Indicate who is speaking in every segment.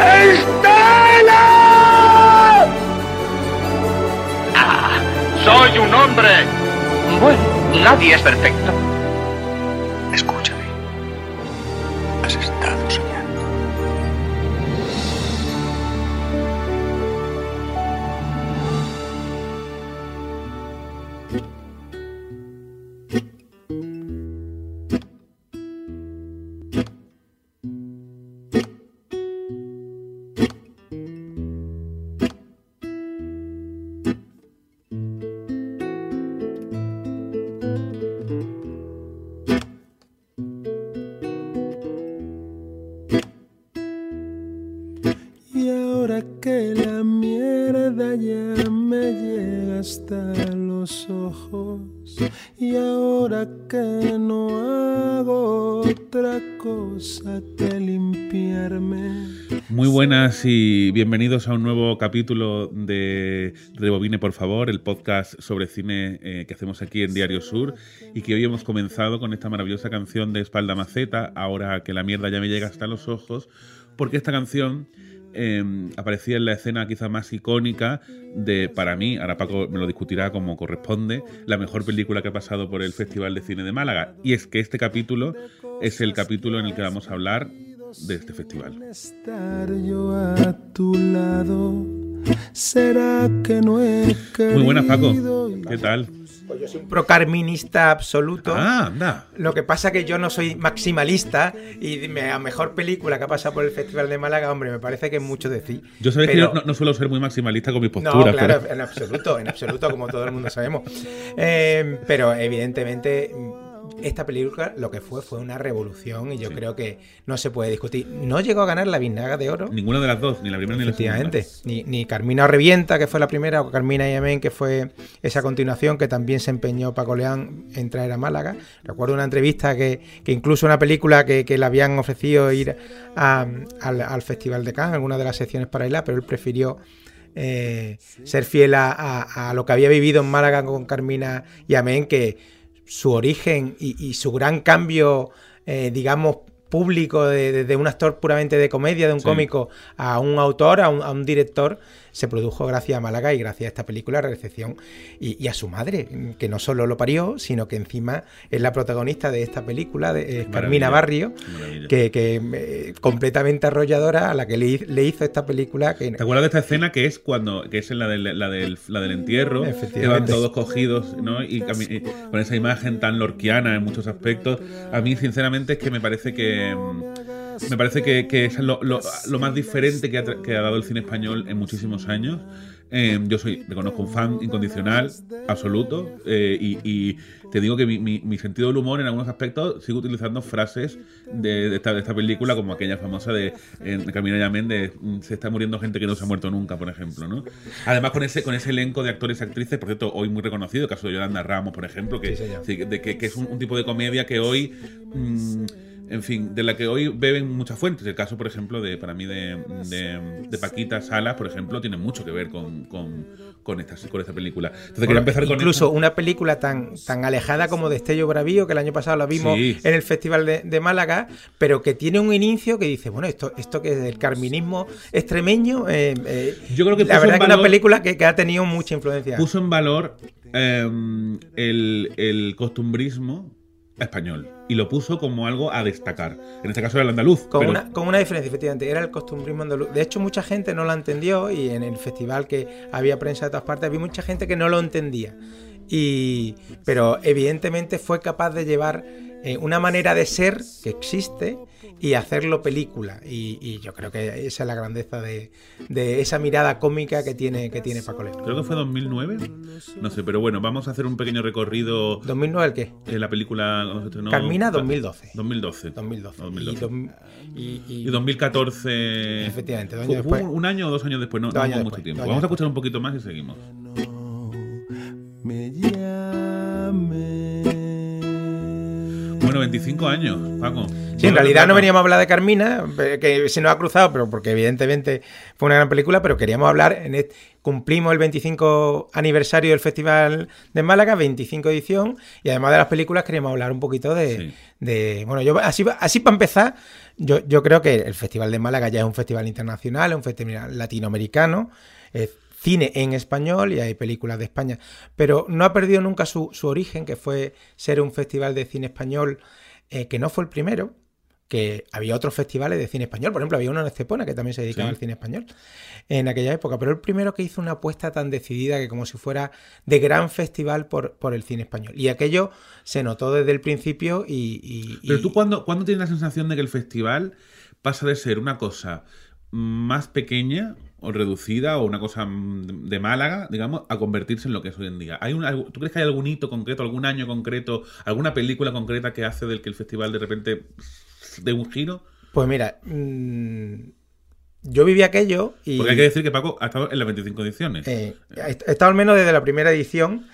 Speaker 1: ¡Estela! Ah, soy un hombre. Bueno, nadie es perfecto.
Speaker 2: Mierda ya me llega hasta los ojos, y ahora que no hago otra cosa que limpiarme.
Speaker 3: Muy buenas y bienvenidos a un nuevo capítulo de Rebobine, por favor, el podcast sobre cine eh, que hacemos aquí en Diario Sur y que hoy hemos comenzado con esta maravillosa canción de Espalda Maceta, ahora que la mierda ya me llega hasta los ojos, porque esta canción eh, aparecía en la escena quizá más icónica de, para mí, ahora Paco me lo discutirá como corresponde, la mejor película que ha pasado por el Festival de Cine de Málaga. Y es que este capítulo es el capítulo en el que vamos a hablar de este festival. Muy buenas, Paco. ¿Qué tal?
Speaker 4: Pues yo soy un procarminista absoluto.
Speaker 3: Ah, anda.
Speaker 4: Lo que pasa que yo no soy maximalista y la mejor película que ha pasado por el Festival de Málaga, hombre, me parece que es mucho decir.
Speaker 3: Yo sabéis
Speaker 4: Pero-
Speaker 3: que yo no, no suelo ser muy maximalista con mis
Speaker 4: No,
Speaker 3: posturas.
Speaker 4: claro,
Speaker 3: pero-
Speaker 4: en absoluto, en absoluto, como todo el mundo sabemos. Eh, pero evidentemente esta película lo que fue fue una revolución y yo
Speaker 3: Sí.
Speaker 4: creo que no se puede discutir. No llegó a ganar la Biznaga de Oro.
Speaker 3: Ninguna de las dos, ni la primera ni la segunda.
Speaker 4: Efectivamente, ni, ni Carmina Revienta, que fue la primera, o Carmina y Amén, que fue esa continuación, que también se empeñó Paco Leán en traer a Málaga. Recuerdo una entrevista que, que incluso una película que, que le habían ofrecido ir a- al, al Festival de Cannes, alguna de las secciones para irla, pero él prefirió eh, ser fiel a, a- a lo que había vivido en Málaga con Carmina y Amén, que su origen y, y su gran cambio, eh, digamos, público de, de- de un actor puramente de comedia, de un
Speaker 3: Sí.
Speaker 4: cómico, a un autor, a un, a un director, se produjo gracias a Málaga y gracias a esta película, Recepción, y, y a su madre, que no solo lo parió, sino que encima es la protagonista de esta película, de, eh. Carmina Barrio,
Speaker 3: maravilla.
Speaker 4: que, que, eh, completamente arrolladora, a la que le, hi- le hizo esta película. Que,
Speaker 3: ¿Te acuerdas de esta escena que es cuando que es la del, la del, la del entierro? Que van todos cogidos, ¿no? Y, y con esa imagen tan lorquiana en muchos aspectos. A mí, sinceramente, es que me parece que. Me parece que, que es lo, lo- lo más diferente que ha, que ha dado el cine español en muchísimos años. Eh, yo soy, reconozco, un fan incondicional, absoluto, eh, y, y te digo que mi, mi- mi sentido del humor en algunos aspectos sigo utilizando frases de, de esta, de esta película, como aquella famosa de, en Camino Yamen de mm, se está muriendo gente que no se ha muerto nunca, por ejemplo, ¿no? Además con ese, con ese elenco de actores y actrices, por cierto, hoy muy reconocido, el caso de Yolanda Ramos, por ejemplo, que,
Speaker 4: Sí,
Speaker 3: de que, que es un, un tipo de comedia que hoy... mm, en fin, de la que hoy beben muchas fuentes. El caso, por ejemplo, de para mí de, de, de Paquita Salas, por ejemplo, tiene mucho que ver con, con, con esta, con esta película. Entonces empezar con
Speaker 4: Incluso una película tan, tan alejada como Destello Bravío, que el año pasado la vimos
Speaker 3: Sí.
Speaker 4: en el Festival de, de Málaga, pero que tiene un inicio que dice, bueno, esto, esto que es del carminismo extremeño, eh, eh,
Speaker 3: Yo creo que
Speaker 4: la verdad es una película que, que ha tenido mucha influencia.
Speaker 3: puso en valor eh, el, el costumbrismo español y lo puso como algo a destacar. En este caso era el andaluz.
Speaker 4: Con,
Speaker 3: pero-
Speaker 4: una, con una diferencia, efectivamente, era el costumbrismo andaluz. De hecho, mucha gente no la entendió y en el festival que había prensa de todas partes, había mucha gente que no lo entendía. Y, pero evidentemente fue capaz de llevar eh, una manera de ser que existe y hacerlo película. Y, y yo creo que esa es la grandeza de, de esa mirada cómica que tiene, que tiene Paco León.
Speaker 3: Creo que fue 2009. No sé, pero bueno, vamos a hacer un pequeño recorrido.
Speaker 4: ¿2009 el qué?
Speaker 3: En la película. ¿cuándo se estrenó?
Speaker 4: Carmina 2012.
Speaker 3: 2012.
Speaker 4: 2012.
Speaker 3: 2012.
Speaker 4: Y, dom- y- y-
Speaker 3: Y 2014.
Speaker 4: Efectivamente, dos
Speaker 3: Fue-
Speaker 4: años
Speaker 3: fue
Speaker 4: después.
Speaker 3: un año o dos años después, no, no
Speaker 4: años después,
Speaker 3: mucho tiempo. Vamos a escuchar un poquito más y seguimos.
Speaker 2: me llame.
Speaker 3: Bueno, 25 años, Paco.
Speaker 4: Sí, en realidad no veníamos a hablar de Carmina, eh, que se nos ha cruzado, pero porque evidentemente fue una gran película, pero queríamos hablar, en este- cumplimos el 25 aniversario del Festival de Málaga, 25 edición, y además de las películas queríamos hablar un poquito de,
Speaker 3: Sí.
Speaker 4: de- bueno, yo así, así para empezar, yo, yo creo que el Festival de Málaga ya es un festival internacional, es un festival latinoamericano, es cine en español y hay películas de España, pero no ha perdido nunca su, su origen, que fue ser un festival de cine español eh, que no fue el primero, que había otros festivales de cine español, por ejemplo, había uno en Estepona que también se dedicaba
Speaker 3: Sí.
Speaker 4: al cine español en aquella época, pero el primero que hizo una apuesta tan decidida que como si fuera de gran festival por, por el cine español. Y aquello se notó desde el principio y... y- y-
Speaker 3: Pero tú, cuando cuándo tienes la sensación de que el festival pasa de ser una cosa más pequeña o reducida o una cosa mm, de Málaga, digamos, a convertirse en lo que es hoy en día? ¿Hay una, ¿Tú crees que hay algún hito concreto, algún año concreto, alguna película concreta que hace del que el festival de repente dé un giro?
Speaker 4: Pues mira, mm, yo viví aquello y...
Speaker 3: Porque hay que decir que Paco ha estado en las 25 ediciones.
Speaker 4: Eh, he he estado al menos desde la primera edición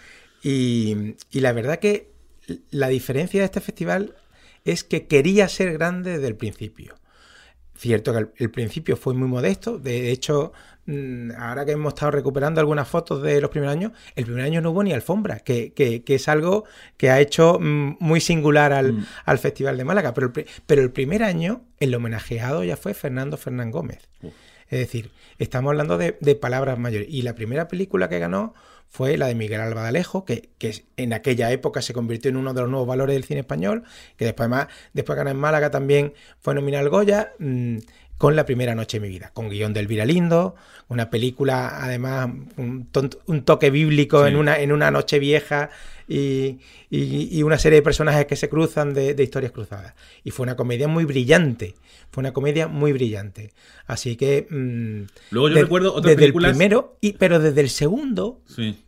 Speaker 4: y, y la verdad que la diferencia de este festival es que quería ser grande desde el principio. Cierto que el, el principio fue muy modesto, de hecho, mm, ahora que hemos estado recuperando algunas fotos de los primeros años, el primer año no hubo ni alfombra, que, que- que es algo que ha hecho mm, muy singular al,
Speaker 3: Mm.
Speaker 4: al Festival de Málaga. Pero el, pero el primer año, el homenajeado ya fue Fernando Fernán Gómez. Es decir, estamos hablando de, de palabras mayores. Y la primera película que ganó fue la de Miguel Alba de Alejo, que, que en aquella época se convirtió en uno de los nuevos valores del cine español, que después más, después ganó en Málaga también fue nominada al Goya, mm, con La primera noche de mi vida, con guion del Elvira Lindo, una película además un, un toque bíblico
Speaker 3: Sí.
Speaker 4: en, una, en una noche vieja y, y- y una serie de personajes que se cruzan de, de historias cruzadas. Y fue una comedia muy brillante, fue una comedia muy brillante. Así que... mm,
Speaker 3: Luego yo
Speaker 4: de-
Speaker 3: recuerdo otras
Speaker 4: desde
Speaker 3: películas-
Speaker 4: el primero, y, pero desde el segundo
Speaker 3: Sí.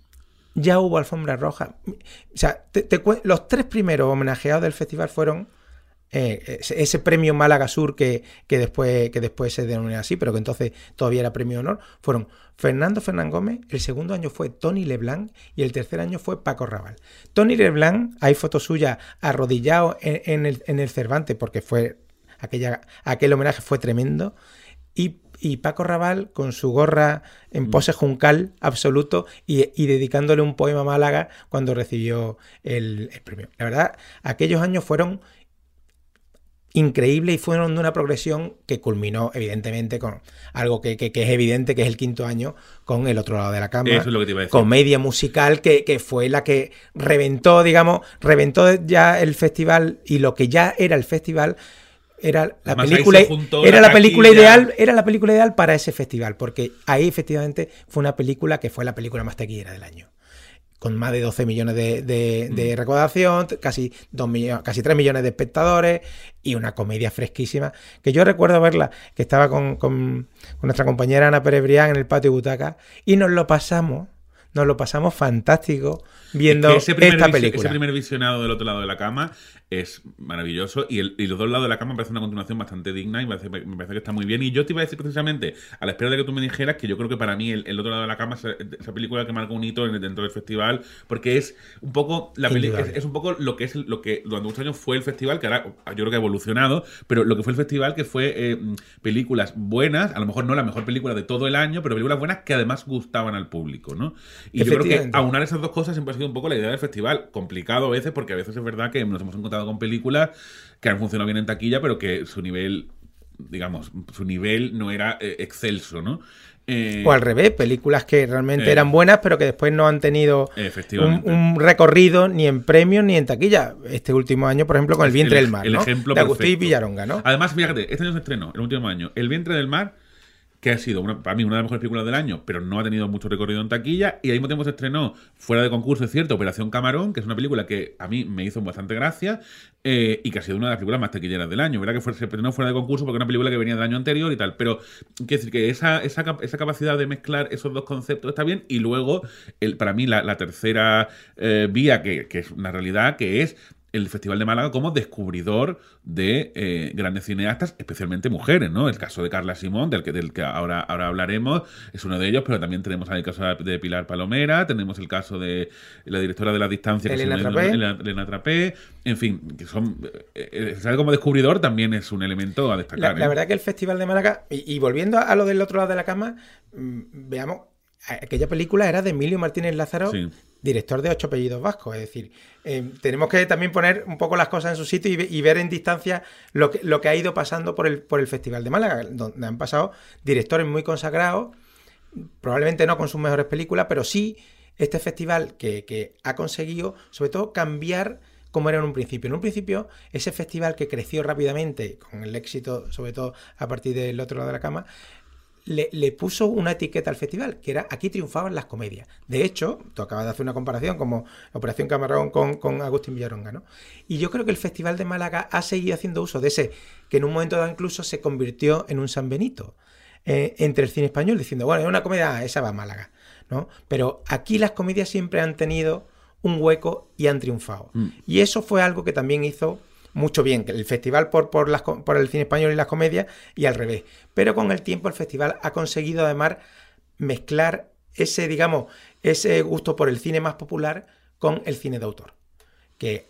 Speaker 4: ya hubo alfombra roja. O sea, te- te cue- los tres primeros homenajeados del festival fueron eh, ese, premio Málaga Sur que, que, después, que después se denominó así, pero que entonces todavía era premio honor, fueron Fernando Fernán Gómez, el segundo año fue Tony Leblanc y el tercer año fue Paco Raval. Tony Leblanc, hay fotos suyas arrodillado en, en el, en el Cervantes porque fue aquella, aquel homenaje fue tremendo. Y, y Paco Raval con su gorra en pose juncal absoluto y, y dedicándole un poema a Málaga cuando recibió el, el premio. La verdad, aquellos años fueron increíbles y fueron de una progresión que culminó evidentemente con algo que, que- que es evidente, que es el quinto año, con El otro lado de la cama.
Speaker 3: Eso es lo que te iba a decir.
Speaker 4: Comedia musical que, que fue la que reventó, digamos, reventó ya el festival y lo que ya era el festival era la
Speaker 3: Además,
Speaker 4: película era
Speaker 3: la
Speaker 4: la película ideal era la película ideal para ese festival porque ahí efectivamente fue una película que fue la película más taquillera del año con más de 12 millones de, de- de
Speaker 3: Mm.
Speaker 4: recaudación, casi, 2 millones, casi 3 millones de espectadores y una comedia fresquísima. Que yo recuerdo verla, que estaba con, con- con nuestra compañera Ana Pérez Brián en el patio butaca y nos lo pasamos, nos lo pasamos fantástico viendo
Speaker 3: Que ese
Speaker 4: esta película.
Speaker 3: Ese primer visionado del otro lado de la cama es maravilloso y, el- y los dos lados de la cama me parece una continuación bastante digna y me parece, me parece que está muy bien. Y yo te iba a decir precisamente, a la espera de que tú me dijeras, que yo creo que para mí el, el otro lado de la cama es esa película que marca un hito en- dentro del festival, porque es un poco la es, es un poco lo que es lo que durante muchos años fue el festival, que ahora yo creo que ha evolucionado, pero lo que fue el festival que fue eh, películas buenas, a lo mejor no la mejor película de todo el año, pero películas buenas que además gustaban al público, ¿no? Y yo creo que aunar esas dos cosas siempre sido un poco la idea del festival. Complicado a veces, porque a veces es verdad que nos hemos encontrado con películas que han funcionado bien en taquilla, pero que su nivel, digamos, su nivel no era eh, excelso, ¿no? Eh,
Speaker 4: O al revés, películas que realmente
Speaker 3: Eh.
Speaker 4: eran buenas, pero que después no han tenido un, recorrido ni en premios ni en taquilla. Este último año, por ejemplo, con El vientre
Speaker 3: el-
Speaker 4: del mar,
Speaker 3: el
Speaker 4: ¿no?
Speaker 3: ejemplo
Speaker 4: de Agustín
Speaker 3: perfecto.
Speaker 4: Villaronga, ¿no?
Speaker 3: Además, fíjate, este año se estrenó, el último año, El vientre del mar, que ha sido una, para mí una de las mejores películas del año, pero no ha tenido mucho recorrido en taquilla. Y al mismo tiempo se estrenó, fuera de concurso, es cierto, Operación Camarón, que es una película que a mí me hizo bastante gracia eh, y que ha sido una de las películas más taquilleras del año. ¿Verdad? Que fue, se estrenó fuera de concurso porque era una película que venía del año anterior y tal. Pero quiero decir que esa, esa, esa capacidad de mezclar esos dos conceptos está bien. Y luego, el, para mí, la, tercera eh, vía, que, que es una realidad, que es el Festival de Málaga como descubridor de eh, grandes cineastas, especialmente mujeres, ¿no? El caso de Carla Simón, del que, del que ahora, ahora hablaremos, es uno de ellos, pero también tenemos el caso de Pilar Palomera, tenemos el caso de la directora de La Distancia,
Speaker 4: Elena, que Trapé.
Speaker 3: Elena, Trapé, en fin, que son... Eh, eh como descubridor también es un elemento a destacar.
Speaker 4: La, la verdad que el Festival de Málaga, y, volviendo a lo del otro lado de la cama, mm, veamos, aquella película era de Emilio Martínez Lázaro, director de ocho apellidos vascos. Es decir, eh, tenemos que también poner un poco las cosas en su sitio y, ver en distancia lo que, lo que ha ido pasando por el, por el Festival de Málaga, donde han pasado directores muy consagrados, probablemente no con sus mejores películas, pero sí este festival que, que ha conseguido, sobre todo, cambiar como era en un principio. En un principio, ese festival que creció rápidamente, con el éxito, sobre todo a partir del otro lado de la cama, le, puso una etiqueta al festival, que era aquí triunfaban las comedias. De hecho, tú acabas de hacer una comparación como Operación Camarón con, con Agustín Villaronga, ¿no? Y yo creo que el Festival de Málaga ha seguido haciendo uso de ese, que en un momento dado incluso se convirtió en un San Benito eh, entre el cine español, diciendo, bueno, es una comedia, esa va a Málaga, ¿no? Pero aquí las comedias siempre han tenido un hueco y han triunfado. Mm. Y eso fue algo que también hizo mucho bien, el festival por, por, las, por el cine español y las comedias y al revés. Pero con el tiempo el festival ha conseguido además mezclar ese, digamos, ese gusto por el cine más popular con el cine de autor. Que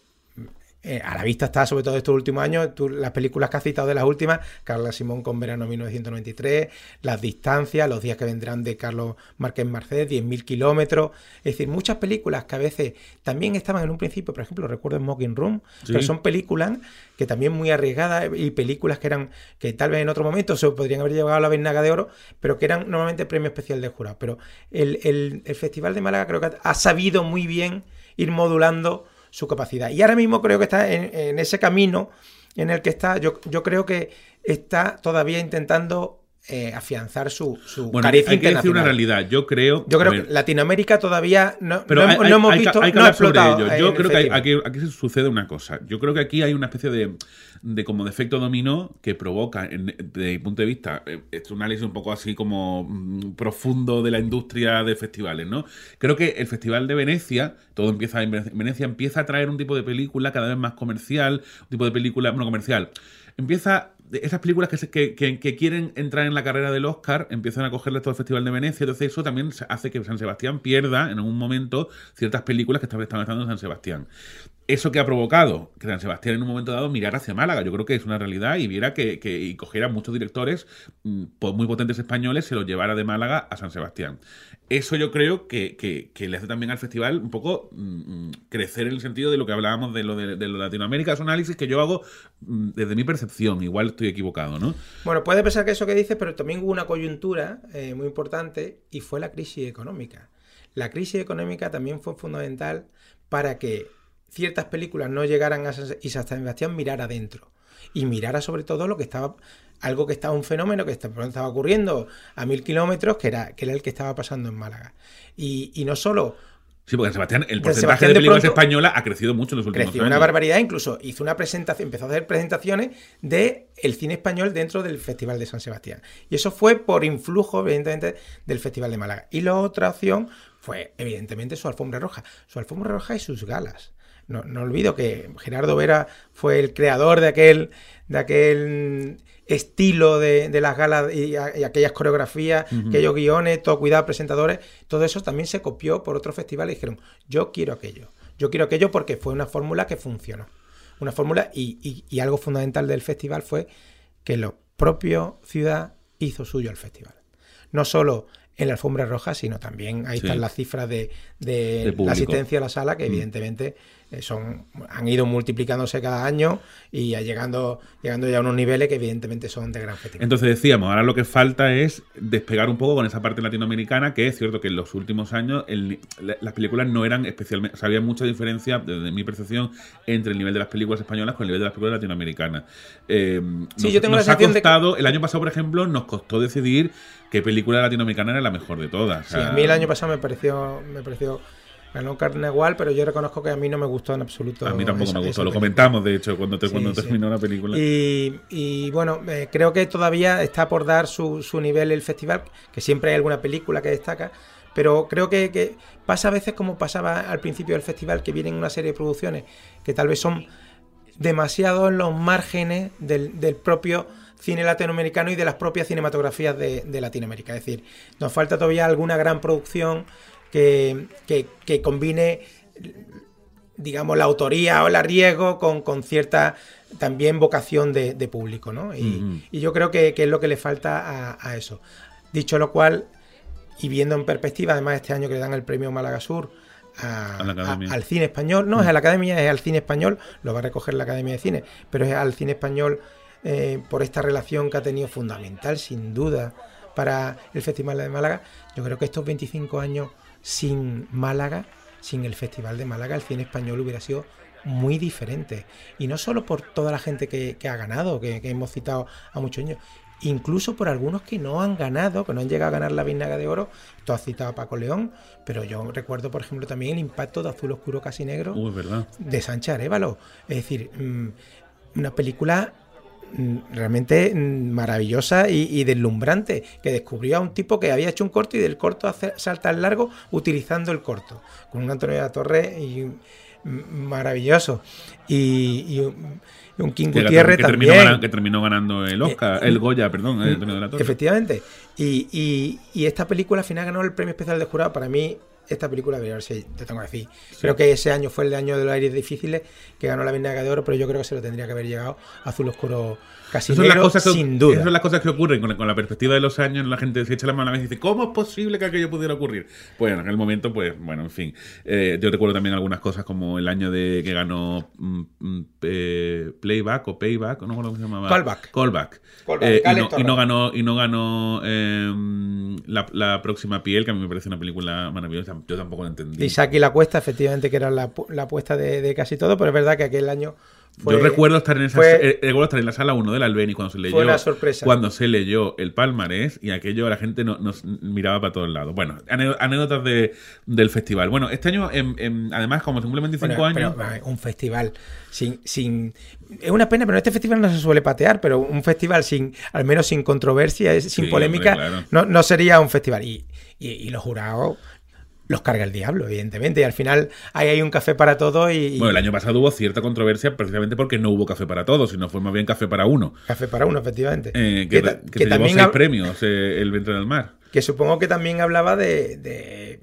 Speaker 4: eh, a la vista está, sobre todo estos últimos años, las películas que has citado de las últimas, Carla Simón con Verano 1993, Las Distancias, Los Días que Vendrán de Carlos Márquez Marcés, 10.000 kilómetros, es decir, muchas películas que a veces también estaban en un principio, por ejemplo, recuerdo Smoking Room, pero son películas que también muy arriesgadas y películas que eran, que tal vez en otro momento se podrían haber llegado a la Bernaga de Oro, pero que eran normalmente premio especial de jurado. Pero el, el Festival de Málaga creo que ha sabido muy bien ir modulando su capacidad. Y ahora mismo creo que está en, ese camino en el que está, yo, yo creo que está todavía intentando eh, afianzar su, su
Speaker 3: bueno, hay que decir una realidad. Yo creo.
Speaker 4: Yo creo que Latinoamérica todavía no, no, hemos visto.
Speaker 3: Hay que, hablar sobre ello. Yo creo que aquí, aquí, sucede una cosa. Yo creo que aquí hay una especie de, de como de efecto dominó que provoca, desde mi punto de vista, eh, es un análisis un poco así como mm, profundo de la industria de festivales, ¿no? Creo que el Festival de Venecia, todo empieza en Venecia, empieza a traer un tipo de película cada vez más comercial, un tipo de película, bueno, comercial. Empieza esas películas que, que, quieren entrar en la carrera del Oscar empiezan a cogerle todo el Festival de Venecia, entonces eso también hace que San Sebastián pierda en algún momento ciertas películas que estaban estando en San Sebastián. Eso que ha provocado que San Sebastián en un momento dado mirara hacia Málaga, yo creo que es una realidad y viera que, que y cogiera muchos directores mm, muy potentes españoles, se los llevara de Málaga a San Sebastián eso yo creo que, le hace también al festival un poco mm, mm, crecer en el sentido de lo que hablábamos de lo de, Latinoamérica. Es un análisis que yo hago desde mi percepción. Igual estoy equivocado, ¿no?
Speaker 4: Bueno, puede pensar que eso que dices, pero también hubo una coyuntura eh, muy importante y fue la crisis económica. La crisis económica también fue fundamental para que ciertas películas no llegaran a y San Sebastián mirara adentro y mirara sobre todo lo que estaba algo que estaba un fenómeno que estaba ocurriendo a mil kilómetros, que era, que era el que estaba pasando en Málaga. Y, y no solo
Speaker 3: Sí, porque Sebastián, el porcentaje de películas españolas ha crecido mucho en los últimos
Speaker 4: creció una barbaridad, incluso hizo una presentación, empezó a hacer presentaciones de el cine español dentro del Festival de San Sebastián. Y eso fue por influjo, evidentemente, del Festival de Málaga. Y la otra opción fue, evidentemente, su alfombra roja. Su alfombra roja y sus galas. No, no olvido que Gerardo Vera fue el creador de aquel, de aquel estilo de, las galas y, aquellas coreografías, aquellos guiones, todo cuidado, presentadores, todo eso también se copió por otro festival y dijeron, yo quiero aquello, yo quiero aquello porque fue una fórmula que funcionó. Una fórmula y, y algo fundamental del festival fue que la propia ciudad hizo suyo el festival. No solo en la alfombra roja, sino también ahí están las cifras de, la asistencia a la sala, que mm. evidentemente son, han ido multiplicándose cada año y llegando, llegando ya a unos niveles que evidentemente son de gran festival.
Speaker 3: Entonces decíamos, ahora lo que falta es despegar un poco con esa parte latinoamericana, que es cierto que en los últimos años el- las películas no eran especialmente, o sea, había mucha diferencia, desde mi percepción, entre el nivel de las películas españolas con el nivel de las películas latinoamericanas. Eh,
Speaker 4: Sí,
Speaker 3: nos,
Speaker 4: yo tengo la
Speaker 3: ha
Speaker 4: que-
Speaker 3: costado, el año pasado, por ejemplo, nos costó decidir qué película latinoamericana era la mejor de todas. o
Speaker 4: Sí,
Speaker 3: sea,
Speaker 4: a mí el año pasado me pareció, me pareció ganó Carnaval, pero yo reconozco que a mí no me gustó en absoluto.
Speaker 3: A mí tampoco
Speaker 4: esa-
Speaker 3: me gustó, lo
Speaker 4: película.
Speaker 3: comentamos de hecho cuando, te-
Speaker 4: Sí,
Speaker 3: cuando
Speaker 4: sí.
Speaker 3: terminó la película.
Speaker 4: Y, y, bueno, eh, creo que todavía está por dar su, su nivel el festival, que siempre hay alguna película que destaca, pero creo que, que pasa a veces como pasaba al principio del festival, que vienen una serie de producciones que tal vez son demasiado en los márgenes del, del propio cine latinoamericano y de las propias cinematografías de, de Latinoamérica. Es decir, nos falta todavía alguna gran producción que, que- que combine digamos, la autoría o el arriesgo con, con cierta también vocación de, de público, ¿no? Y, yo creo que, que es lo que le falta a, a eso. Dicho lo cual, y viendo en perspectiva, además este año que le dan el premio Málaga Sur a- al cine español, no es a la Academia, es al cine español, lo va a recoger la Academia de Cine, pero es al cine español eh, por esta relación que ha tenido fundamental, sin duda, para el Festival de Málaga. Yo creo que estos 25 años sin Málaga, sin el Festival de Málaga, el cine español hubiera sido muy diferente. Y no solo por toda la gente que, que ha ganado, que, que hemos citado a muchos años, incluso por algunos que no han ganado, que no han llegado a ganar la Vinaga de Oro. Tú has citado a Paco León, pero yo recuerdo, por ejemplo, también el impacto de Azul Oscuro Casi Negro
Speaker 3: Uy, verdad.
Speaker 4: de Sánchez Arevalo. Es decir, mm, una película realmente mm, maravillosa y, y deslumbrante, que descubrió a un tipo que había hecho un corto y del corto hace, salta al largo utilizando el corto, con un Antonio de la Torre y, mm, maravilloso. Y, y un, y un King
Speaker 3: Que,
Speaker 4: Gutiérrez
Speaker 3: que
Speaker 4: también.
Speaker 3: ganando, que terminó ganando el Oscar,
Speaker 4: Eh,
Speaker 3: el Goya, perdón, el Antonio de la Torre.
Speaker 4: Efectivamente. Y, y- y esta película al final ganó el premio especial de jurado. Para mí, esta película debería haberse, te tengo que decir. Creo que ese año fue el año de los aires difíciles, que ganó la Vinaga de Oro, pero yo creo que se lo tendría que haber llegado Azul Oscuro casi
Speaker 3: Esas son, las
Speaker 4: negro,
Speaker 3: cosas que,
Speaker 4: sin duda.
Speaker 3: esas son las cosas que ocurren con, con la perspectiva de los años. La gente se echa la mano a la vez y dice, ¿cómo es posible que aquello pudiera ocurrir? Pues en aquel momento, pues bueno, en fin. Eh, yo recuerdo también algunas cosas como el año de que ganó mm, mm, eh, Playback o Payback, no me acuerdo cómo se llamaba.
Speaker 4: Callback.
Speaker 3: Callback.
Speaker 4: Callback,
Speaker 3: Eh, y, no, y
Speaker 4: Torres.
Speaker 3: no ganó, y no ganó eh, la, la próxima piel, que a mí me parece una película maravillosa. Yo tampoco la entendí.
Speaker 4: Y la cuesta, efectivamente, que era la, pu- la apuesta de, de casi todo, pero es verdad que aquel año fue.
Speaker 3: Yo recuerdo estar en esa
Speaker 4: fue-
Speaker 3: eh, recuerdo estar en la sala 1 del Albeni cuando se leyó
Speaker 4: Fue una sorpresa.
Speaker 3: cuando se leyó el palmarés y aquello la gente no- nos miraba para todos lados. Bueno, anécdotas de, del festival. Bueno, este año em, em, además como cumplen 25
Speaker 4: Bueno,
Speaker 3: años,
Speaker 4: pero, un festival sin, sin. Es una pena, pero este festival no se suele patear, pero un festival sin, al menos sin controversia, sin
Speaker 3: Sí,
Speaker 4: polémica,
Speaker 3: hombre, claro.
Speaker 4: no, no sería un festival. Y, y- y los jurados los carga el diablo, evidentemente. Y al final ahí hay un café para todos y, y
Speaker 3: bueno, el año pasado hubo cierta controversia precisamente porque no hubo café para todos, sino fue más bien café para uno.
Speaker 4: café para uno, efectivamente.
Speaker 3: Eh, que, que
Speaker 4: que
Speaker 3: se llevó
Speaker 4: también
Speaker 3: seis premios eh, el Ventre del Mar.
Speaker 4: que supongo que también hablaba de, de-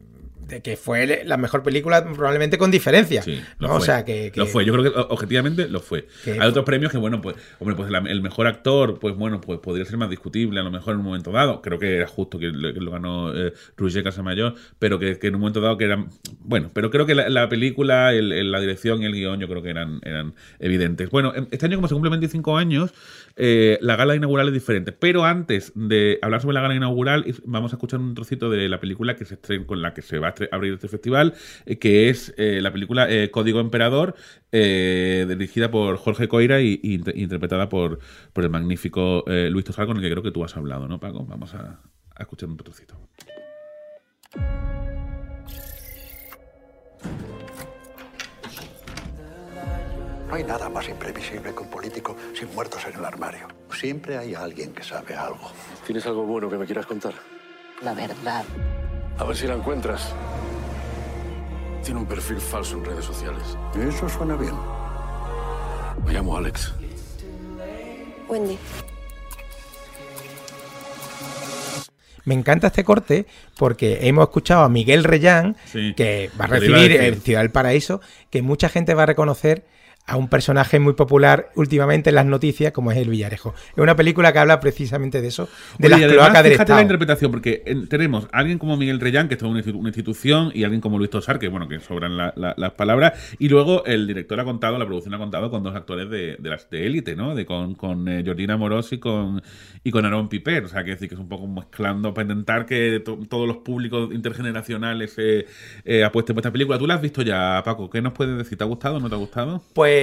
Speaker 4: de que fue la mejor película probablemente con diferencia.
Speaker 3: Sí, lo
Speaker 4: ¿no?
Speaker 3: fue.
Speaker 4: O sea, que, que-
Speaker 3: Lo fue, yo creo que objetivamente lo fue.
Speaker 4: Que
Speaker 3: Hay otros premios que, bueno, pues, hombre, pues la- el mejor actor, pues bueno, pues podría ser más discutible a lo mejor en un momento dado. Creo que era justo que, lo- que lo ganó eh, Roger Casamayor, pero que, que en un momento dado que eran. Bueno, pero creo que la, la película, el- el- la dirección y el guion, yo creo que eran, evidentes. Bueno, em- este año, como se cumple 25 años, eh, la gala inaugural es diferente. Pero antes de hablar sobre la gala inaugural, vamos a escuchar un trocito de la película que se estrena, con la que se va a abrir este festival, eh, que es eh, la película Código Emperador, dirigida por Jorge Coira y, y inter- interpretada por, el magnífico Luis Tosar, con el que creo que tú has hablado, ¿no, Paco? Vamos a, a escuchar un trocito.
Speaker 5: No hay nada más imprevisible que un político sin muertos en el armario. Siempre hay alguien que sabe algo.
Speaker 6: ¿Tienes algo bueno que me quieras contar?
Speaker 7: La verdad.
Speaker 6: A ver si la encuentras. Tiene un perfil falso en redes sociales.
Speaker 5: Eso suena bien.
Speaker 6: Me llamo Alex.
Speaker 8: Wendy.
Speaker 4: Me encanta este corte porque hemos escuchado a Miguel Reyán,
Speaker 3: Sí.
Speaker 4: que va a
Speaker 3: a
Speaker 4: recibir
Speaker 3: decir.
Speaker 4: el Ciudad del Paraíso, que mucha gente va a reconocer a un personaje muy popular últimamente en las noticias, como es el Villarejo. Es una película que habla precisamente de eso, de
Speaker 3: Oye,
Speaker 4: las cloacas del
Speaker 3: fíjate
Speaker 4: Estado.
Speaker 3: la interpretación, porque tenemos a alguien como Miguel Reyán, que está en una institu- una institución, y alguien como Luis Tosar, que bueno, que sobran la- la- las palabras, y luego el director ha contado, la producción ha contado con dos actores de, de las de élite, ¿no? De con, con eh, Georgina Moros y con y con Aaron Piper. O sea, que decir que es un poco mezclando para intentar que to- todos los públicos intergeneracionales eh, eh, apuesten por esta película. ¿Tú la has visto ya, Paco? ¿Qué nos puedes decir? ¿Te ha gustado o no te ha gustado?
Speaker 4: Pues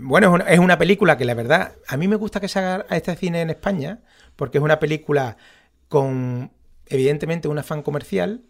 Speaker 4: bueno, es una, es una película que la verdad, a mí me gusta que se haga a este cine en España, porque es una película con, evidentemente, un afán comercial,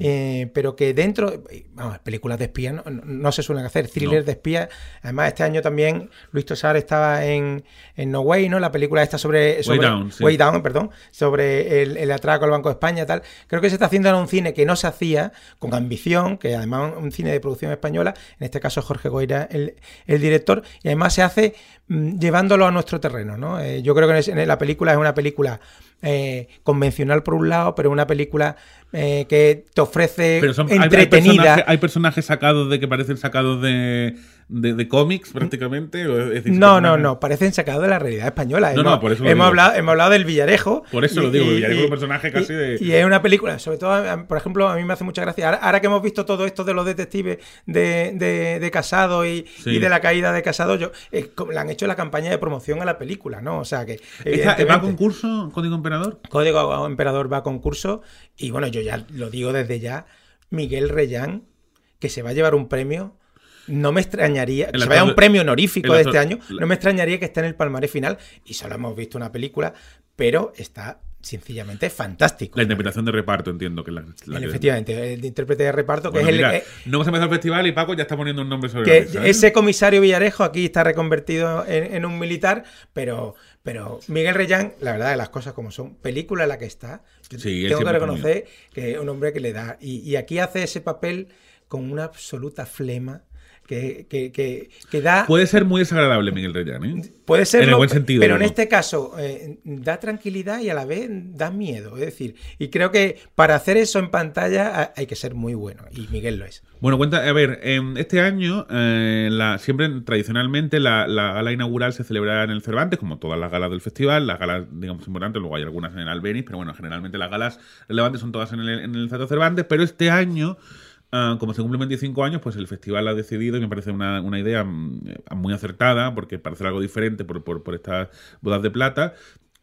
Speaker 4: eh, pero que dentro, vamos, películas de espía no, no- no se suelen hacer, thrillers
Speaker 3: No.
Speaker 4: de espía. Además, este año también Luis Tosar estaba en, en No Way, ¿no? La película esta sobre... sobre
Speaker 3: Down, sí.
Speaker 4: Way Down, perdón, sobre el, el atraco al Banco de España, tal. Creo que se está haciendo en un cine que no se hacía, con ambición, que además un cine de producción española, en este caso Jorge Goira, el, el director, y además se hace mm, llevándolo a nuestro terreno, ¿no? Eh, yo creo que en es- en la película es una película eh, convencional por un lado, pero una película eh, que te ofrece
Speaker 3: Pero son, hay- hay,
Speaker 4: entretenida.
Speaker 3: personajes, hay personajes sacados de que parecen sacados de, de, de cómics prácticamente. o es decir,
Speaker 4: No, no, no, parecen sacados de la realidad española.
Speaker 3: No,
Speaker 4: hemos,
Speaker 3: no, por eso lo
Speaker 4: hemos
Speaker 3: digo.
Speaker 4: hablado, hemos hablado del Villarejo.
Speaker 3: Por eso lo digo, el Villarejo es un personaje casi
Speaker 4: y-
Speaker 3: de-
Speaker 4: Y es una película, sobre todo, por ejemplo, a mí me hace mucha gracia. Ahora, ahora que hemos visto todo esto de los detectives de, de, de Casado y,
Speaker 3: Sí.
Speaker 4: y de la caída de Casado, yo, eh, le han hecho la campaña de promoción a la película, ¿no? O sea que.
Speaker 3: ¿Esta- ¿Va a concurso Código Emperador?
Speaker 4: Código Emperador va a concurso y bueno, yo ya lo digo desde ya, Miguel Reyán, que se va a llevar un premio, no me extrañaría, que se vaya un premio honorífico de este año, no me extrañaría que esté en el palmarés final y solo hemos visto una película, pero está sencillamente fantástico.
Speaker 3: La interpretación de reparto, entiendo que la, la que-
Speaker 4: Efectivamente, el intérprete de reparto, que
Speaker 3: Bueno,
Speaker 4: es el... eh,
Speaker 3: no hemos empezado el festival y Paco ya está poniendo un nombre sobre
Speaker 4: que
Speaker 3: la mesa. ¿eh?
Speaker 4: ese comisario Villarejo aquí está reconvertido en, en un militar, pero, pero Miguel Reyán, la verdad de las cosas como son, película en la que está,
Speaker 3: Sí,
Speaker 4: tengo que reconocer que es un hombre que le da, y, y aquí hace ese papel con una absoluta flema. Que, que, que, que da.
Speaker 3: Puede ser muy desagradable Miguel Reyán, ¿eh?
Speaker 4: Puede ser,
Speaker 3: En el buen sentido.
Speaker 4: pero en este caso eh, da tranquilidad y a la vez da miedo. Es decir, y creo que para hacer eso en pantalla ha- hay que ser muy bueno, y Miguel lo es.
Speaker 3: Bueno, cuenta, a ver, em, este año, eh, la, siempre tradicionalmente la, la gala inaugural se celebra en el Cervantes, como todas las galas del festival, las galas, digamos, importantes, luego hay algunas en el Albeniz, pero bueno, generalmente las galas relevantes son todas en el, en el Cervantes, pero este año, ah, como se cumplen 25 años, pues el festival ha decidido, y me parece una, una idea mm, eh, muy acertada, porque para hacer algo diferente por, por, por estas bodas de plata,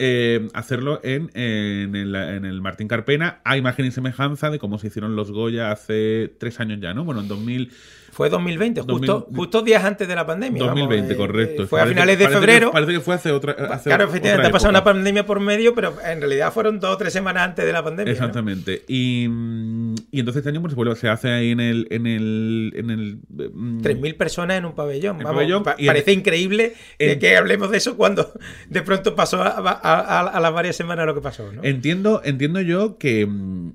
Speaker 3: eh, hacerlo en, en, el, en el Martín Carpena a imagen y semejanza de cómo se hicieron los Goya hace tres años ya, ¿no? Bueno, en 2000...
Speaker 4: Fue 2020, justo,
Speaker 3: 2000
Speaker 4: justo días antes de la pandemia. vamos,
Speaker 3: 2020,
Speaker 4: eh,
Speaker 3: correcto.
Speaker 4: eh, Fue a
Speaker 3: Parece-
Speaker 4: finales de
Speaker 3: parece que-
Speaker 4: febrero.
Speaker 3: parece que fue hace otra. hace
Speaker 4: claro, efectivamente ha pasado una pandemia por medio, pero en realidad fueron dos o tres semanas antes de la pandemia. ¿no?
Speaker 3: Exactamente. Y, mm, y entonces este año pues, se vuelve- se hace ahí en el. En el, en el mm,
Speaker 4: 3.000 personas en un pabellón. Vamos,
Speaker 3: pabellón,
Speaker 4: pa-
Speaker 3: en-
Speaker 4: parece increíble que,
Speaker 3: en-
Speaker 4: que hablemos de eso cuando de pronto pasó a, a- a- a las varias semanas lo que pasó. ¿no?
Speaker 3: Entiendo, entiendo yo que mm,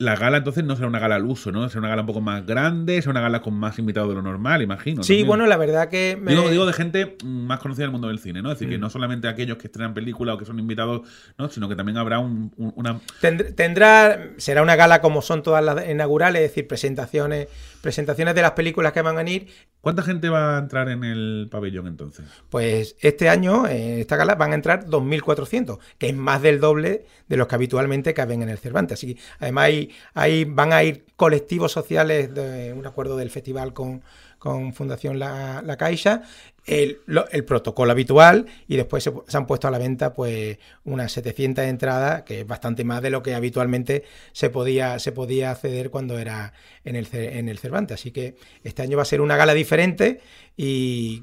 Speaker 3: la gala entonces no será una gala al uso, ¿no? Será una gala un poco más grande, será una gala con más invitados de lo normal, imagino.
Speaker 4: sí,
Speaker 3: también.
Speaker 4: bueno, la verdad que... me-
Speaker 3: Digo, digo de gente más conocida del mundo del cine, ¿no? Es decir, que
Speaker 4: Mm.
Speaker 3: no solamente aquellos que estrenan películas o que son invitados, ¿no? Sino que también habrá un- un- una.
Speaker 4: Tendr- Tendrá, será una gala como son todas las inaugurales, es decir, presentaciones, presentaciones de las películas que van a venir.
Speaker 3: ¿Cuánta gente va a entrar en el pabellón entonces?
Speaker 4: Pues este año, en esta gala, van a entrar 2.400, que es más del doble de los que habitualmente caben en el Cervantes. Así que además hay, hay- van a ir colectivos sociales de un acuerdo del festival con, con Fundación La, La Caixa, el, lo- el protocolo habitual y después se, se han puesto a la venta pues unas 700 entradas, que es bastante más de lo que habitualmente se podía, se podía acceder cuando era en el, en el Cervantes. Así que este año va a ser una gala diferente y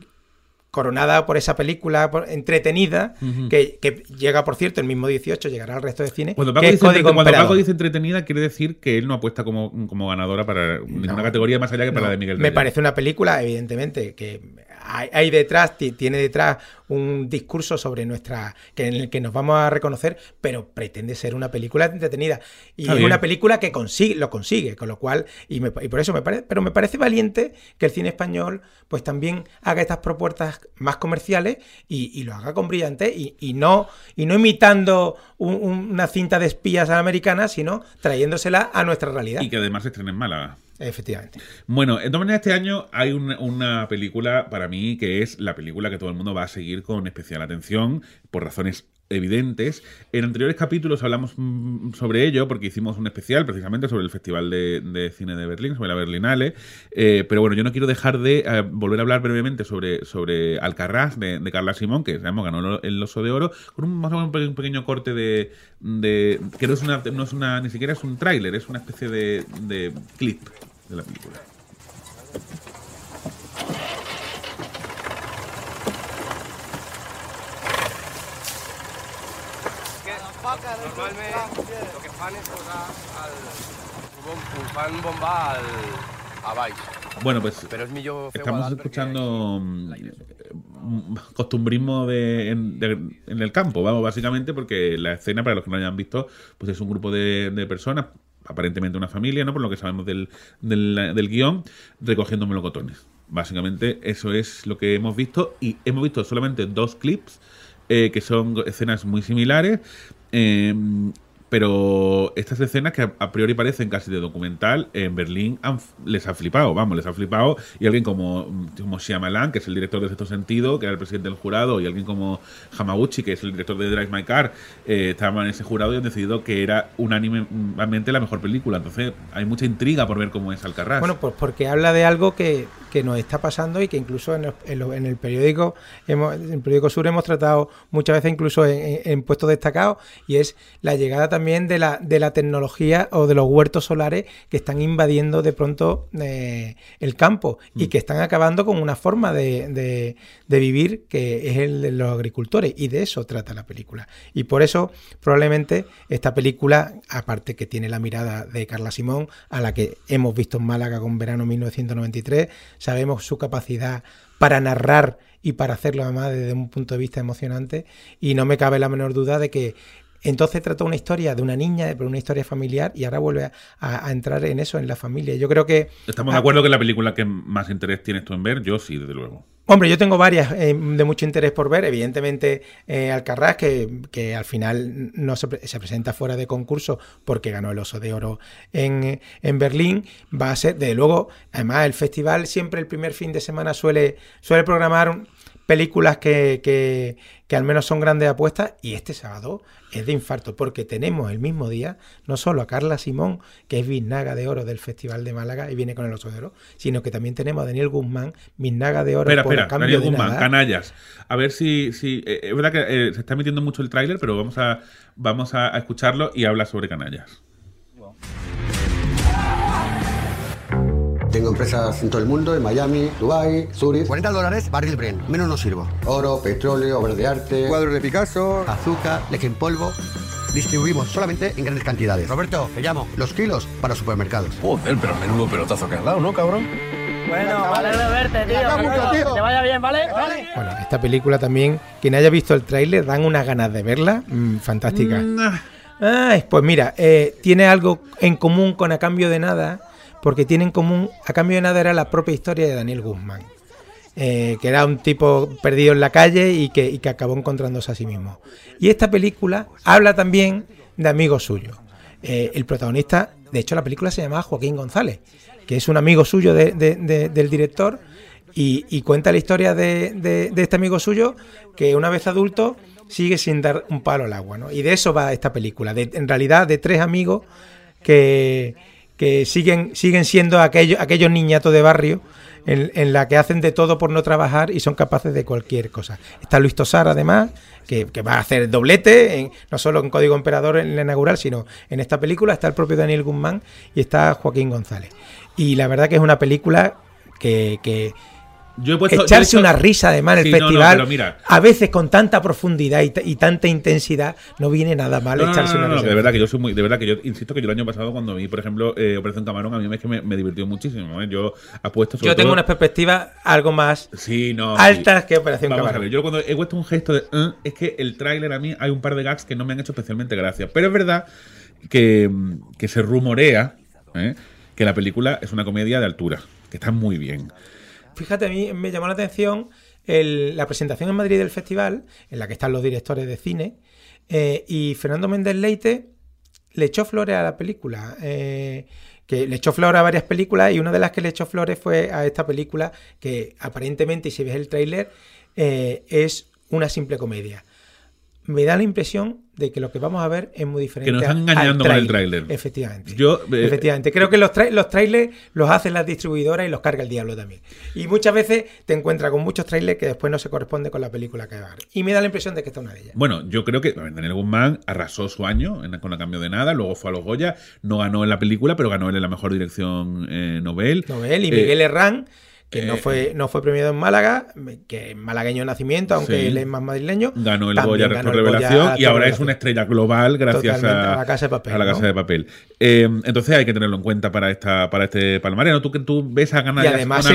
Speaker 4: coronada por esa película por- entretenida, que, que llega, por cierto, el mismo 18, llegará al resto de cine,
Speaker 3: Cuando Paco,
Speaker 4: que
Speaker 3: dice,
Speaker 4: Código
Speaker 3: entrete- cuando
Speaker 4: Emperador.
Speaker 3: Paco dice entretenida, quiere decir que él no apuesta como, como ganadora para ninguna categoría más allá que para
Speaker 4: No,
Speaker 3: la de Miguel
Speaker 4: Me
Speaker 3: Reyes.
Speaker 4: parece una película, evidentemente, que hay, hay detrás, ti- tiene detrás un discurso sobre nuestra. que en el que nos vamos a reconocer, pero pretende ser una película entretenida. Y
Speaker 3: Está
Speaker 4: es
Speaker 3: bien.
Speaker 4: una película que consigue, lo consigue, con lo cual, y, me- y por eso me parece, pero me parece valiente que el cine español, pues también haga estas propuestas más comerciales y, y lo haga con brillante y, y no, y no imitando un- un- una cinta de espías americana, sino trayéndosela a nuestra realidad.
Speaker 3: Y que además se estrena en Málaga.
Speaker 4: Efectivamente.
Speaker 3: Bueno, de todas este año hay una, una película para mí que es la película que todo el mundo va a seguir con especial atención por razones evidentes. En anteriores capítulos hablamos mm, sobre ello porque hicimos un especial precisamente sobre el Festival de, Cine de Berlín, sobre la Berlinale. Eh, pero bueno, yo no quiero dejar de eh, volver a hablar brevemente sobre, sobre Alcarrás de, de Carla Simón, que sabemos ganó el Oso de Oro, con un, más o menos un pequeño corte de, de- que no es una, no es una ni siquiera es un tráiler, es una especie de, de clip de la película.
Speaker 9: Normalment el que fan és posar el... Bom, fan bomba al... a baix.
Speaker 3: Bueno, pues estamos escuchando mm, mm, costumbrismo de, en, de- en el campo, vamos, básicamente, porque la escena, para los que no hayan visto, pues es un grupo de, de personas, aparentemente una familia, ¿no? Por lo que sabemos del, del, del guion, recogiendo melocotones. Básicamente, eso es lo que hemos visto, y hemos visto solamente dos clips, eh, que son escenas muy similares. Eh, pero estas escenas que a, priori parecen casi de documental, en Berlín les ha flipado, vamos, les ha flipado. Y alguien como, como Shyamalan, que es el director de Sexto Sentido, que era el presidente del jurado, y alguien como Hamaguchi, que es el director de Drive My Car, eh, estaban en ese jurado y han decidido que era unánimemente la mejor película. Entonces hay mucha intriga por ver cómo es Alcarrás.
Speaker 4: Bueno, pues porque habla de algo que, que nos está pasando y que incluso en el, en lo- en el periódico, hemos, en el periódico Sur hemos tratado muchas veces incluso en, puestos destacados y es la llegada también de la, de la tecnología o de los huertos solares que están invadiendo de pronto eh, el campo y que están acabando con una forma de, de- de vivir que es el de los agricultores y de eso trata la película. Y por eso probablemente esta película, aparte que tiene la mirada de Carla Simón, a la que hemos visto en Málaga con Verano 1993, sabemos su capacidad para narrar y para hacerlo además desde un punto de vista emocionante y no me cabe la menor duda de que entonces trata una historia de una niña, pero una historia familiar y ahora vuelve a, a- a entrar en eso, en la familia. Yo creo que...
Speaker 3: ¿Estamos de acuerdo que es la película que más interés tienes tú en ver? Yo sí, desde luego.
Speaker 4: Hombre, yo tengo varias eh, de mucho interés por ver. Evidentemente, eh, Alcarrás, que, que al final no se, pre- se presenta fuera de concurso porque ganó el Oso de Oro en, en Berlín, va a ser, desde luego, además el festival siempre el primer fin de semana suele, suele programar películas que, que, que al menos son grandes apuestas y este sábado es de infarto porque tenemos el mismo día no solo a Carla Simón, que es biznaga de oro del Festival de Málaga y viene con el Oso de Oro, sino que también tenemos a Daniel Guzmán, biznaga de oro
Speaker 3: Espera,
Speaker 4: por
Speaker 3: espera,
Speaker 4: cambio
Speaker 3: Daniel
Speaker 4: de
Speaker 3: Guzmán,
Speaker 4: nada.
Speaker 3: canallas. A ver si. si eh, es verdad que eh, se está emitiendo mucho el tráiler, pero vamos a, vamos a, a escucharlo y habla sobre canallas.
Speaker 5: Tengo empresas en todo el mundo, en Miami, Dubai, Zurich. 40 dólares, barril Bren. Menos no sirvo. Oro, petróleo, obras de arte. Cuadros de Picasso. Azúcar, leche en polvo. Distribuimos solamente en grandes cantidades. Roberto, te llamo. Los kilos para supermercados.
Speaker 6: Joder, pero menudo pelotazo que has dado, ¿no, cabrón?
Speaker 10: Bueno, vale de verte, tío. Te vaya bien, ¿vale? ¿Vale?
Speaker 4: Bueno, esta película también, quien haya visto el tráiler, dan unas ganas de verla, mm, fantástica. Ay, pues mira, eh, tiene algo en común con A Cambio de Nada, porque tiene en común, A Cambio de Nada era la propia historia de Daniel Guzmán, eh, que era un tipo perdido en la calle y que, que acabó encontrándose a sí mismo. Y esta película habla también de amigos suyos. Eh, el protagonista, de hecho la película se llamaba Joaquín González, que es un amigo suyo de- de- de- del director y, y cuenta la historia de, este amigo suyo que una vez adulto sigue sin dar un palo al agua. ¿no? Y de eso va esta película, en realidad de tres amigos que, que siguen, siguen siendo aquellos, aquellos niñatos de barrio en, en la que hacen de todo por no trabajar y son capaces de cualquier cosa. Está Luis Tosar, además, que, que va a hacer doblete, no solo en Código Emperador en la inaugural, sino en esta película. Está el propio Daniel Guzmán y está Joaquín González. Y la verdad que es una película que... que
Speaker 3: Yo he puesto- yo he
Speaker 4: echarse
Speaker 3: hecho-
Speaker 4: una risa además en
Speaker 3: Sí,
Speaker 4: el
Speaker 3: no, no,
Speaker 4: festival,
Speaker 3: mira.
Speaker 4: a veces con tanta profundidad y, ta- y tanta intensidad, no viene nada mal
Speaker 3: No,
Speaker 4: echarse una risa.
Speaker 3: de verdad que yo soy muy, de verdad que yo insisto que yo el año pasado cuando vi, por ejemplo, eh, Operación Camarón, a mí es que me, me divirtió muchísimo. ¿eh? Yo apuesto sobre
Speaker 4: Yo tengo
Speaker 3: todo-
Speaker 4: unas perspectivas algo más
Speaker 3: Sí,
Speaker 4: altas
Speaker 3: sí.
Speaker 4: que Operación
Speaker 3: Vamos
Speaker 4: Camarón.
Speaker 3: a ver, yo cuando he puesto un gesto de "Eh", es que el tráiler a mí hay un par de gags que no me han hecho especialmente gracia. Pero es verdad que, que se rumorea ¿eh? que la película es una comedia de altura, que está muy bien.
Speaker 4: Fíjate, a mí me llamó la atención la presentación en Madrid del festival, en la que están los directores de cine, eh, y Fernando Méndez Leite le echó flores a la película. eh, que le echó flores a varias películas y una de las que le echó flores fue a esta película que aparentemente, si ves el tráiler, eh, es una simple comedia. Me da la impresión de que lo que vamos a ver es muy diferente.
Speaker 3: Que nos están engañando con el
Speaker 4: tráiler. Efectivamente.
Speaker 3: Yo, eh,
Speaker 4: Efectivamente. Creo que los, tra- los trailers los hacen las distribuidoras y los carga el diablo también. Y muchas veces te encuentras con muchos trailers que después no se corresponden con la película que va a ver. Y me da la impresión de que esta es una de ellas.
Speaker 3: Bueno, yo creo que Daniel Guzmán arrasó su año en- con la cambio de nada, luego fue a los Goya, no ganó en la película, pero ganó él en la mejor dirección eh, Nobel.
Speaker 4: Nobel y
Speaker 3: Eh,
Speaker 4: Miguel Herrán, que no
Speaker 3: eh,
Speaker 4: fue no fue premiado en Málaga, que es malagueño de nacimiento, aunque
Speaker 3: Sí.
Speaker 4: él es más madrileño.
Speaker 3: Ganó el Goya revelación y ahora es una estrella global gracias a,
Speaker 4: a La Casa de Papel,
Speaker 3: a La Casa
Speaker 4: ¿no?
Speaker 3: de Papel. Eh, entonces hay que tenerlo en cuenta para esta para este palmarés. ¿no? Tú tú ves a ganar
Speaker 4: Y además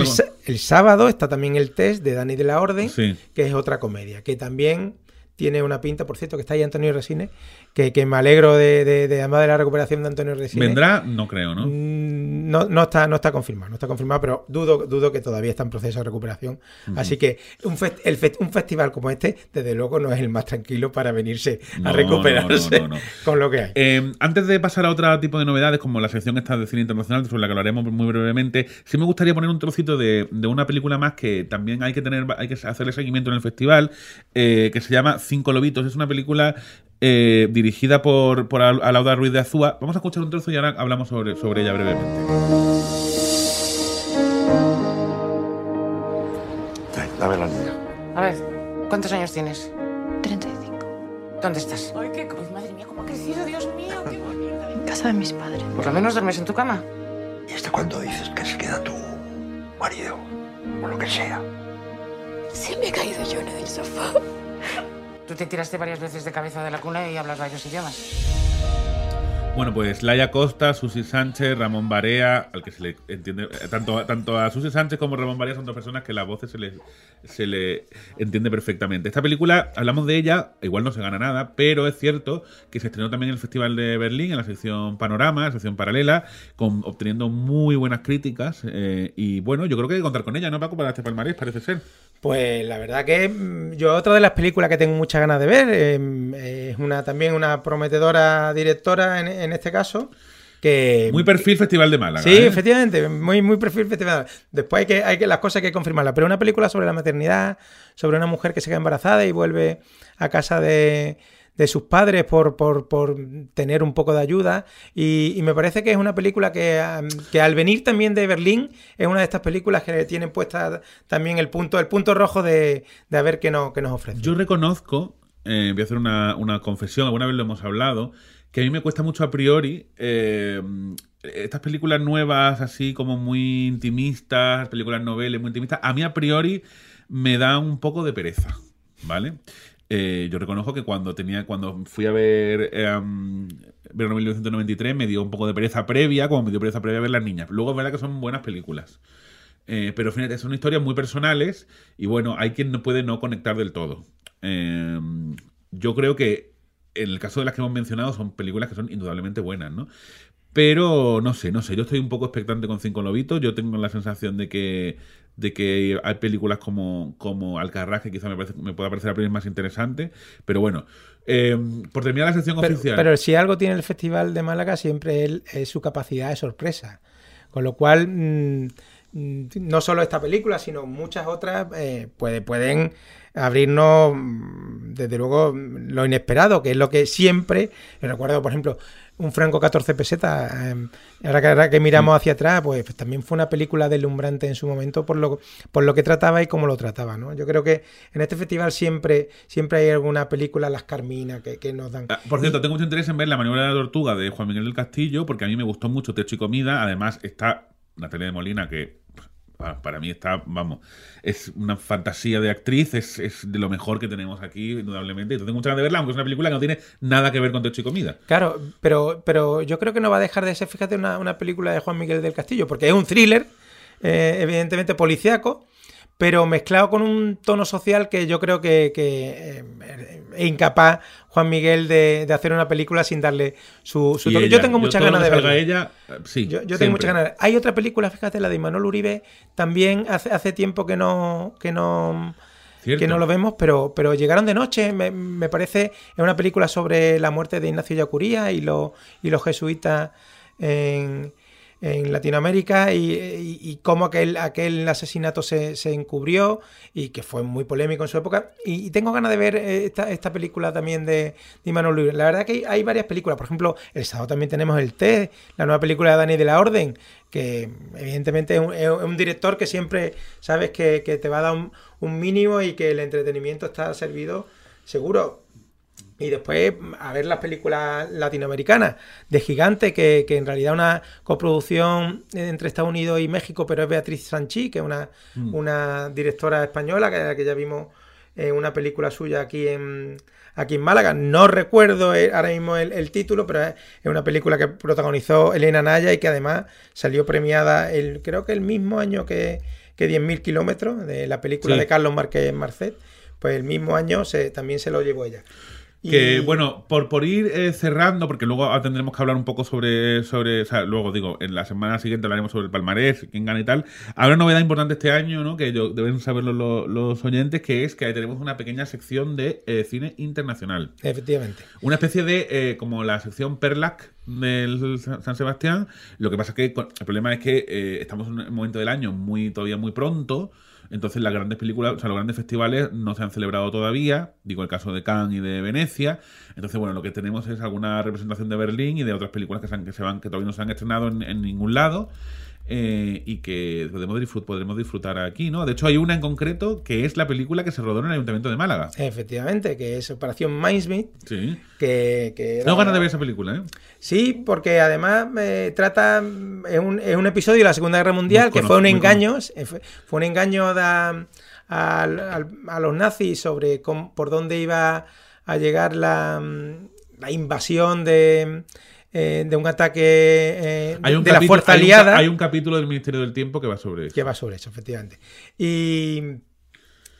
Speaker 4: el, sábado está también el test de Dani de la Orden,
Speaker 3: Sí.
Speaker 4: que es otra comedia, que también tiene una pinta, por cierto, que está ahí Antonio Resines, que, que me alegro de, de, de además de la recuperación de Antonio Resines.
Speaker 3: vendrá, no creo, ¿no?
Speaker 4: Mm, No, no está, no está confirmado, no está confirmado, pero dudo, dudo que todavía está en proceso de recuperación. Así que un, fest- el fest- un festival como este, desde luego, no es el más tranquilo para venirse
Speaker 3: No,
Speaker 4: a recuperarse
Speaker 3: no, no, no.
Speaker 4: con lo que hay.
Speaker 3: Eh, antes de pasar a otro tipo de novedades, como la sección esta de cine internacional, sobre la que hablaremos muy brevemente, sí me gustaría poner un trocito de, de una película más que también hay que tener, hay que hacerle seguimiento en el festival, eh, que se llama Cinco Lobitos. Es una película eh, dirigida por, por Al- Alauda Ruiz de Azúa. Vamos a escuchar un trozo y ahora hablamos sobre, sobre ella brevemente.
Speaker 6: Dame la niña.
Speaker 11: A ver, ¿cuántos años tienes?
Speaker 8: 35.
Speaker 11: ¿Dónde estás?
Speaker 10: Ay, qué cruz, madre mía, cómo ha crecido, Dios mío, qué bonita.
Speaker 8: En casa de mis padres.
Speaker 11: Por lo menos duermes en tu cama.
Speaker 5: ¿Y hasta cuándo dices que se queda tu marido? O lo que sea.
Speaker 8: Se me ha caído yo en el sofá.
Speaker 11: Tú te tiraste varias veces de cabeza de la cuna y hablas varios idiomas.
Speaker 3: Bueno, pues Laia Costa, Susi Sánchez, Ramón Barea, al que se le entiende, eh, tanto, tanto a Susi Sánchez como Ramón Barea son dos personas que las voces se le, se le entiende perfectamente. Esta película, hablamos de ella, igual no se gana nada, pero es cierto que se estrenó también en el Festival de Berlín, en la sección Panorama, la sección paralela, con, obteniendo muy buenas críticas. eh, y bueno, yo creo que hay que contar con ella, ¿no, Paco? Para este palmarés, parece ser.
Speaker 4: Pues la verdad que mm, yo otra de las películas que tengo muchas ganas de ver eh, es una también una prometedora directora en, en este caso que
Speaker 3: Muy perfil Festival de Málaga.
Speaker 4: Sí,
Speaker 3: ¿eh?
Speaker 4: efectivamente, muy, muy perfil festival. Después hay que, hay que, las cosas hay que confirmarlas. Pero una película sobre la maternidad, sobre una mujer que se queda embarazada y vuelve a casa de, de sus padres por, por, por tener un poco de ayuda. Y, y me parece que es una película que, que al venir también de Berlín, es una de estas películas que tienen puesta también el punto, el punto rojo de, de a ver qué, no, qué nos ofrece.
Speaker 3: Yo reconozco, eh, voy a hacer una, una confesión, alguna vez lo hemos hablado, que a mí me cuesta mucho a priori eh, estas películas nuevas, así como muy intimistas, películas noveles muy intimistas, a mí a priori me da un poco de pereza, ¿vale? Eh, yo reconozco que cuando tenía cuando fui a ver eh, um, Verano 1993 me dio un poco de pereza previa, como me dio pereza previa ver Las Niñas. Luego es verdad que son buenas películas. Eh, pero fíjate, son historias muy personales y bueno, hay quien no puede no conectar del todo. Eh, yo creo que en el caso de las que hemos mencionado son películas que son indudablemente buenas, ¿no? Pero no sé, no sé, yo estoy un poco expectante con Cinco Lobitos, yo tengo la sensación de que, de que hay películas como, como Alcarrás que quizá me, parece- me pueda parecer a priori más interesante, pero bueno, eh, por terminar la sección
Speaker 4: Pero,
Speaker 3: oficial...
Speaker 4: pero si algo tiene el Festival de Málaga, siempre él- es su capacidad de sorpresa. Con lo cual, mm, no solo esta película, sino muchas otras eh, puede- pueden abrirnos, mm, desde luego, mm, lo inesperado, que es lo que siempre, recuerdo, por ejemplo, un Franco 14 pesetas, eh, ahora, que, ahora que miramos hacia atrás, pues, pues también fue una película deslumbrante en su momento por lo, por lo que trataba y cómo lo trataba, ¿no? Yo creo que en este festival siempre, siempre hay alguna película, Las Carmina, que, que nos dan.
Speaker 3: Ah, Por cierto, tengo mucho interés en ver La maniobra de la tortuga de Juan Miguel del Castillo, porque a mí me gustó mucho Techo y Comida. Además, está Natalia de Molina, que pa- para mí está, vamos, es una fantasía de actriz, es, es de lo mejor que tenemos aquí, indudablemente. Entonces tengo muchas ganas de verla, aunque es una película que no tiene nada que ver con Techo y Comida.
Speaker 4: Claro, pero, pero yo creo que no va a dejar de ser, fíjate, una, una película de Juan Miguel del Castillo, porque es un thriller, eh, evidentemente policiaco, pero mezclado con un tono social que yo creo que, que, eh, es incapaz Juan Miguel de, de hacer una película sin darle su, su toque.
Speaker 3: ella,
Speaker 4: Yo tengo muchas ganas de verla.
Speaker 3: ella, eh, sí.
Speaker 4: Yo, tengo muchas ganas. Hay otra película, fíjate, la de Imanol Uribe, también hace, hace tiempo que no, que no
Speaker 3: Cierto.
Speaker 4: que no lo vemos, pero, pero llegaron de noche. Me, me parece, es una película sobre la muerte de Ignacio Yacuría y, los y los jesuitas en, en Latinoamérica y, y- cómo aquel, aquel asesinato se, se encubrió y que fue muy polémico en su época. Y, tengo ganas de ver eh, esta, esta película también de, de Imanol Luis. La verdad que hay, varias películas. Por ejemplo, el sábado también tenemos El Té, la nueva película de Dani de la Orden, que evidentemente es un, director que siempre sabes que, que te va a dar un mínimo y que el entretenimiento está servido seguro. Y después a ver las películas latinoamericanas de Gigante, que, que en realidad es una coproducción entre Estados Unidos y México, pero es Beatriz Sanchi, que es una,
Speaker 3: Mm.
Speaker 4: una directora española que, que ya vimos en una película suya aquí en, aquí en Málaga. No recuerdo eh, ahora mismo el, el título, pero es, es una película que protagonizó Elena Naya y que además salió premiada el, creo que el mismo año que, que 10.000 kilómetros, de la película
Speaker 3: Sí.
Speaker 4: de Carlos Márquez Marcet. Pues el mismo año se, también se lo llevó ella.
Speaker 3: Que
Speaker 4: Y-
Speaker 3: bueno, por, por ir eh, cerrando, porque luego ah, tendremos que hablar un poco sobre, sobre, o sea, luego digo, en la semana siguiente hablaremos sobre el palmarés, quién gana y tal. Habrá una novedad importante este año, ¿no? Que yo, deben saberlo lo- los oyentes, que es que tenemos una pequeña sección de eh, cine internacional.
Speaker 4: Efectivamente.
Speaker 3: Una especie de, eh, como la sección Perlac del San Sebastián. Lo que pasa es que el problema es que eh, estamos en un momento del año muy todavía muy pronto. Entonces las grandes películas, o sea, los grandes festivales no se han celebrado todavía. Digo el caso de Cannes y de Venecia. Entonces, bueno, lo que tenemos es alguna representación de Berlín y de otras películas que, se han- van, que todavía no se han estrenado en, en ningún lado. Eh, y que podemos, disfrut- podremos disfrutar aquí, ¿no? De hecho, hay una en concreto que es la película que se rodó en el Ayuntamiento de Málaga.
Speaker 4: Efectivamente, que es Operación Mindsmith.
Speaker 3: Sí.
Speaker 4: Que, que era-
Speaker 3: Tengo ganas de ver esa película, ¿eh?
Speaker 4: Sí, porque además eh, trata. Es un, es un episodio de la Segunda Guerra Mundial
Speaker 3: Muy
Speaker 4: que fue un engaño. Fue, un engaño da- al- a los nazis sobre cómo- por dónde iba a llegar la, la invasión de, eh, de un ataque eh,
Speaker 3: Hay un
Speaker 4: de la fuerza
Speaker 3: hay un ca-
Speaker 4: aliada.
Speaker 3: hay un capítulo del Ministerio del Tiempo que va sobre eso.
Speaker 4: que va sobre eso, efectivamente. Y,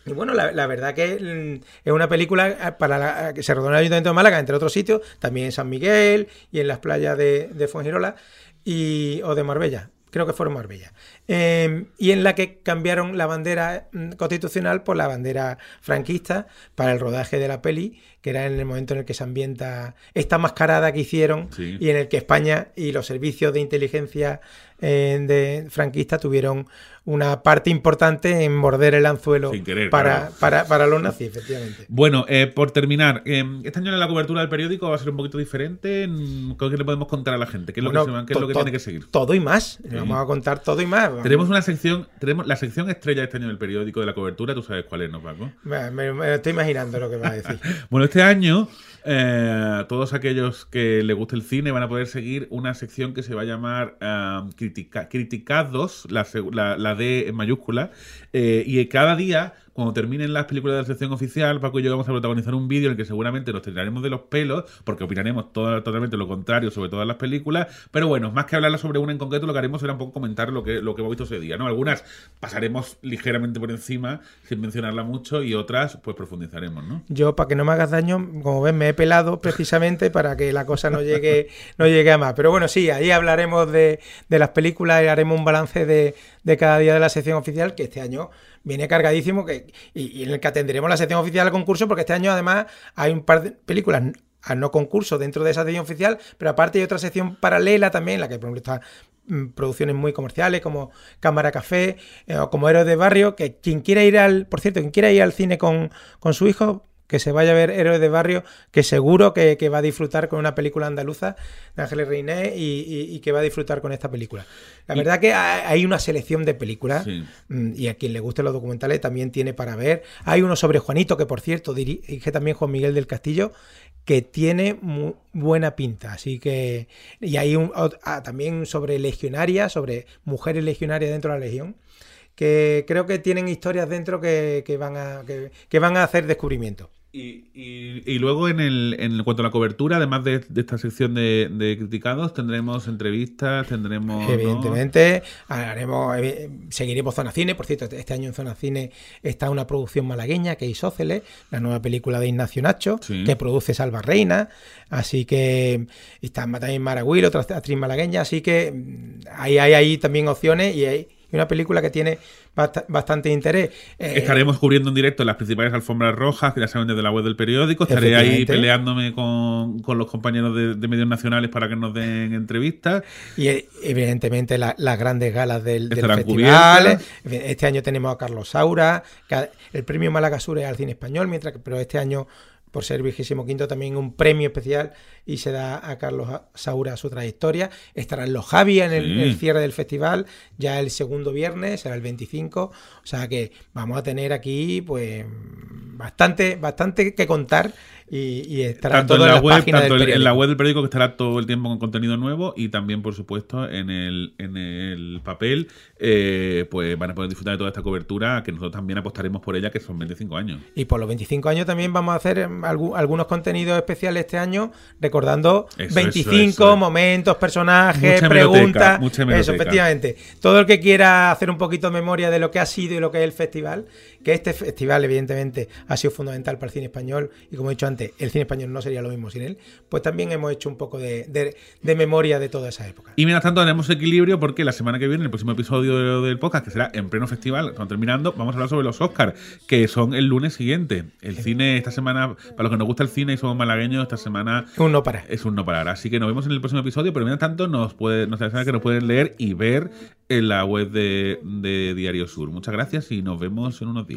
Speaker 4: y bueno, la, la verdad que mm, es una película eh, para la, que se rodó en el Ayuntamiento de Málaga, entre otros sitios, también en San Miguel y en las playas de, de Fuengirola y, o de Marbella. Creo que fueron Marbella. Eh, y en la que cambiaron la bandera mm, constitucional por la bandera franquista para el rodaje de la peli, que era en el momento en el que se ambienta esta mascarada que hicieron
Speaker 3: Sí.
Speaker 4: y en el que España y los servicios de inteligencia eh, de franquista tuvieron una parte importante en morder el anzuelo
Speaker 3: querer,
Speaker 4: para,
Speaker 3: claro.
Speaker 4: para, para los nazis, efectivamente.
Speaker 3: Bueno, eh, por terminar, eh, este año en la cobertura del periódico va a ser un poquito diferente. ¿Qué le podemos contar a la gente? ¿Qué es lo
Speaker 4: Bueno,
Speaker 3: que, se qué es lo que tiene que seguir?
Speaker 4: Todo y más. Le Vamos a contar todo y más.
Speaker 3: Tenemos una sección, tenemos la sección estrella este año del periódico de la cobertura, tú sabes cuál es, ¿no, Paco?
Speaker 4: Me, me- me estoy imaginando lo que va a decir.
Speaker 3: Bueno, este año eh, todos aquellos que les guste el cine van a poder seguir una sección que se va a llamar Critica- Criticados, la D en mayúscula, eh, y cada día, cuando terminen las películas de la sección oficial, Paco y yo vamos a protagonizar un vídeo en el que seguramente nos tiraremos de los pelos, porque opinaremos todo- totalmente lo contrario sobre todas las películas, pero bueno, más que hablar sobre una en concreto, lo que haremos será un poco comentar lo que, lo que hemos visto ese día, ¿no? Algunas pasaremos ligeramente por encima, sin mencionarla mucho, y otras, pues profundizaremos, ¿no?
Speaker 4: Yo, para que no me hagas daño, como ves, me he pelado precisamente para que la cosa no llegue, no llegue a más. Pero bueno, sí, ahí hablaremos de, de las películas y haremos un balance de, de cada día de la sección oficial, que este año viene cargadísimo que, y, en el que atenderemos la sección oficial al concurso, porque este año además hay un par de películas a no concurso dentro de esa sección oficial, pero aparte hay otra sección paralela también, en la que por ejemplo está mm, producciones muy comerciales como Cámara Café eh, o como Héroes de Barrio, que quien quiera ir al, por cierto, quien quiera ir al cine con, con su hijo, que se vaya a ver Héroes de Barrio, que seguro que, que va a disfrutar con una película andaluza de Ángeles Reiné y, y- y que va a disfrutar con esta película. La verdad que ha- hay una selección de películas
Speaker 3: Sí.
Speaker 4: mm, y a quien le gusten los documentales también tiene para ver. Hay uno sobre Juanito, que por cierto dirige también Juan Miguel del Castillo, que tiene buena pinta. Así que. Y hay un, ah, también sobre legionarias, sobre mujeres legionarias dentro de la legión. Que creo que tienen historias dentro que, que van, a, que, que van a hacer descubrimiento.
Speaker 3: Y, y- y luego en el en cuanto a la cobertura, además de, de esta sección de, de criticados, tendremos entrevistas, tendremos... ¿no?
Speaker 4: Evidentemente, haremos, eh, seguiremos Zona Cine. Por cierto, este año en Zona Cine está una producción malagueña que es Isóceles, la nueva película de Ignacio Nacho,
Speaker 3: Sí.
Speaker 4: que produce Salva Reina. Así que está también Maragüil, otra actriz malagueña. Así que mm, hay, hay ahí también opciones y hay- y una película que tiene bast- bastante interés. Eh,
Speaker 3: Estaremos cubriendo en directo las principales alfombras rojas, que ya saben desde la web del periódico. Estaré ahí peleándome con, con los compañeros de, de medios nacionales para que nos den entrevistas.
Speaker 4: Y eh, evidentemente la- las grandes galas del, del festival.
Speaker 3: cubiertas.
Speaker 4: Este año tenemos a Carlos Saura, el premio Málaga Sur es al cine español, mientras que pero este año, por ser vigésimo quinto, también un premio especial y se da a Carlos Saura su trayectoria. Estarán los Javi en el, el cierre del festival, ya el segundo viernes, será el 25. O sea que vamos a tener aquí, pues, bastante, bastante que contar y, y estará
Speaker 3: Tanto,
Speaker 4: todo
Speaker 3: en, la web, tanto en- la web del periódico que estará todo el tiempo con contenido nuevo y también, por supuesto, en el, en el papel, eh, pues van a poder disfrutar de toda esta cobertura que nosotros también apostaremos por ella, que son 25 años.
Speaker 4: Y por los 25 años también vamos a hacer em, algu- algunos contenidos especiales este año, recordando
Speaker 3: Eso,
Speaker 4: 25
Speaker 3: eso, eso.
Speaker 4: momentos, personajes,
Speaker 3: Mucha
Speaker 4: preguntas.
Speaker 3: mucha
Speaker 4: Eso, efectivamente. Todo el que quiera hacer un poquito de memoria de lo que ha sido y lo que es el festival, que este festival, evidentemente, ha sido fundamental para el cine español. Y como he dicho antes, el cine español no sería lo mismo sin él. Pues también hemos hecho un poco de, de- de memoria de toda esa época.
Speaker 3: Y mientras tanto tenemos equilibrio porque la semana que viene, el próximo episodio del podcast, que será en pleno festival, estamos terminando, vamos a hablar sobre los Oscars, que son el lunes siguiente. El cine esta semana, para los que nos gusta el cine y somos malagueños, esta semana
Speaker 4: Un no parar.
Speaker 3: es un no parar. Así que nos vemos en el próximo episodio, pero mientras tanto nos puede, nos que nos pueden leer y ver en la web de, de Diario Sur. Muchas gracias y nos vemos en unos días.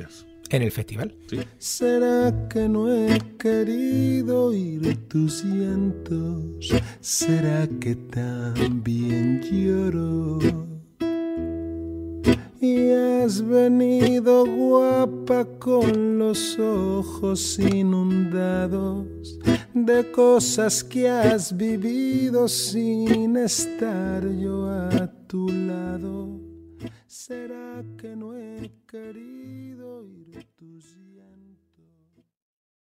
Speaker 4: En el festival.
Speaker 3: Sí.
Speaker 2: ¿Será que no he querido oír tus llantos? ¿Será que también lloro? Y has venido guapa con los ojos inundados de cosas que has vivido sin estar yo a tu lado. ¿Será que no he querido llantos?